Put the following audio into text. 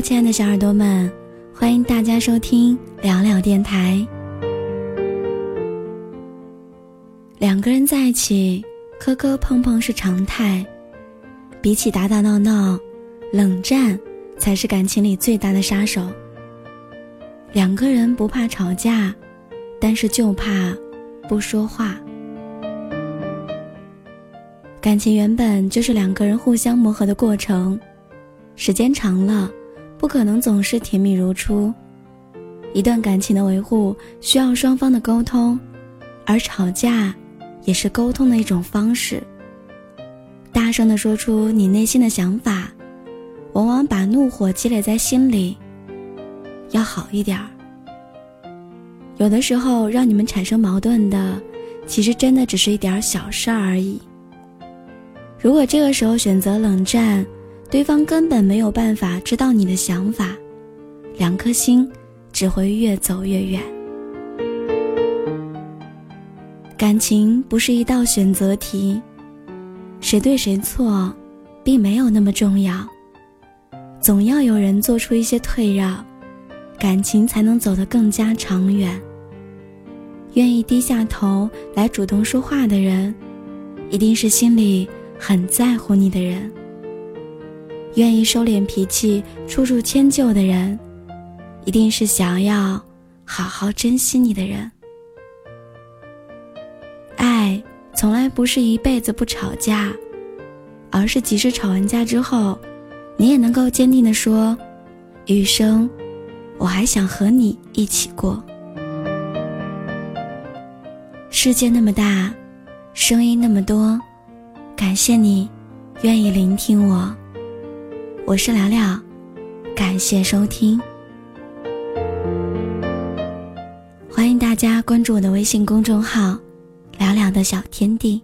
亲爱的小耳朵们，欢迎大家收听聊聊电台。两个人在一起，磕磕碰碰是常态，比起打打闹闹，冷战才是感情里最大的杀手。两个人不怕吵架，但是就怕不说话。感情原本就是两个人互相磨合的过程，时间长了，不可能总是甜蜜如初。一段感情的维护需要双方的沟通，而吵架也是沟通的一种方式。大声的说出你内心的想法，往往把怒火积累在心里。要好一点儿。有的时候让你们产生矛盾的，其实真的只是一点小事儿而已。如果这个时候选择冷战，对方根本没有办法知道你的想法，两颗心只会越走越远。感情不是一道选择题，谁对谁错，并没有那么重要。总要有人做出一些退让，感情才能走得更加长远。愿意低下头来主动说话的人，一定是心里。很在乎你的人，愿意收敛脾气、处处迁就的人，一定是想要好好珍惜你的人。爱从来不是一辈子不吵架，而是即使吵完架之后，你也能够坚定的说：“余生，我还想和你一起过。”世界那么大，声音那么多。感谢你，愿意聆听我。我是聊聊，感谢收听。欢迎大家关注我的微信公众号“聊聊的小天地”。